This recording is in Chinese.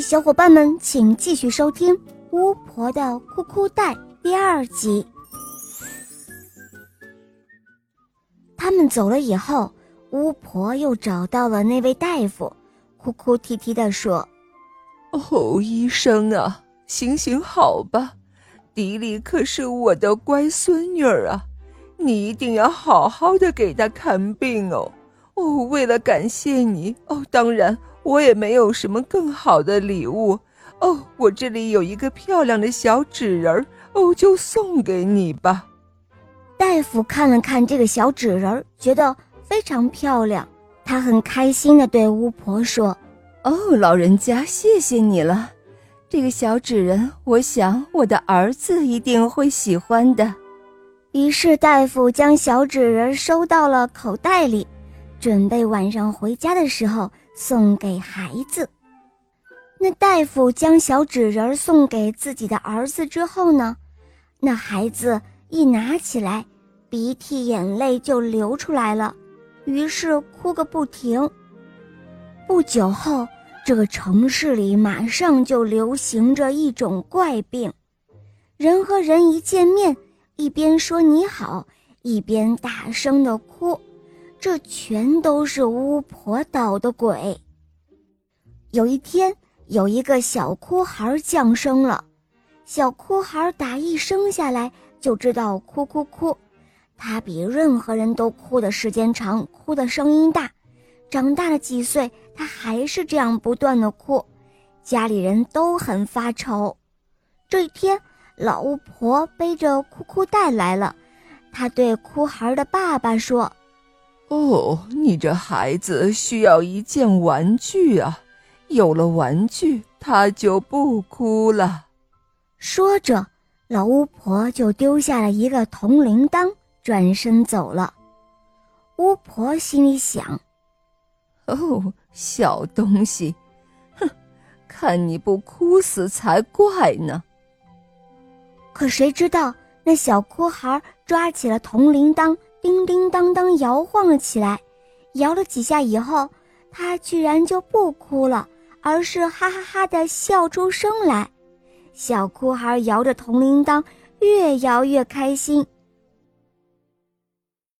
小伙伴们，请继续收听《巫婆的哭哭袋》第二集。他们走了以后，巫婆又找到了那位大夫，哭哭啼啼地说：“哦，医生啊，行行好吧，迪丽可是我的乖孙女儿啊，你一定要好好的给她看病哦。哦，为了感谢你，哦，当然。”我也没有什么更好的礼物哦，我这里有一个漂亮的小纸人儿哦，就送给你吧。大夫看了看这个小纸人儿，觉得非常漂亮，他很开心的对巫婆说：“哦，老人家，谢谢你了。这个小纸人，我想我的儿子一定会喜欢的。”于是大夫将小纸人收到了口袋里，准备晚上回家的时候。送给孩子，那大夫将小纸人送给自己的儿子之后呢，那孩子一拿起来，鼻涕眼泪就流出来了，于是哭个不停。不久后，这个城市里马上就流行着一种怪病，人和人一见面，一边说你好，一边大声的哭。这全都是巫婆捣的鬼。有一天，有一个小哭孩降生了。小哭孩打一生下来就知道哭哭哭，他比任何人都哭的时间长，哭的声音大。长大了几岁，他还是这样不断的哭，家里人都很发愁。这一天，老巫婆背着哭哭袋来了，她对哭孩的爸爸说。哦，你这孩子需要一件玩具啊！有了玩具，他就不哭了。说着，老巫婆就丢下了一个铜铃铛，转身走了。巫婆心里想：“哦，小东西，哼，看你不哭死才怪呢。”可谁知道，那小哭孩抓起了铜铃铛。叮叮当当摇晃了起来，摇了几下以后，他居然就不哭了，而是哈哈哈的笑出声来。小哭孩摇着铜铃铛，越摇越开心。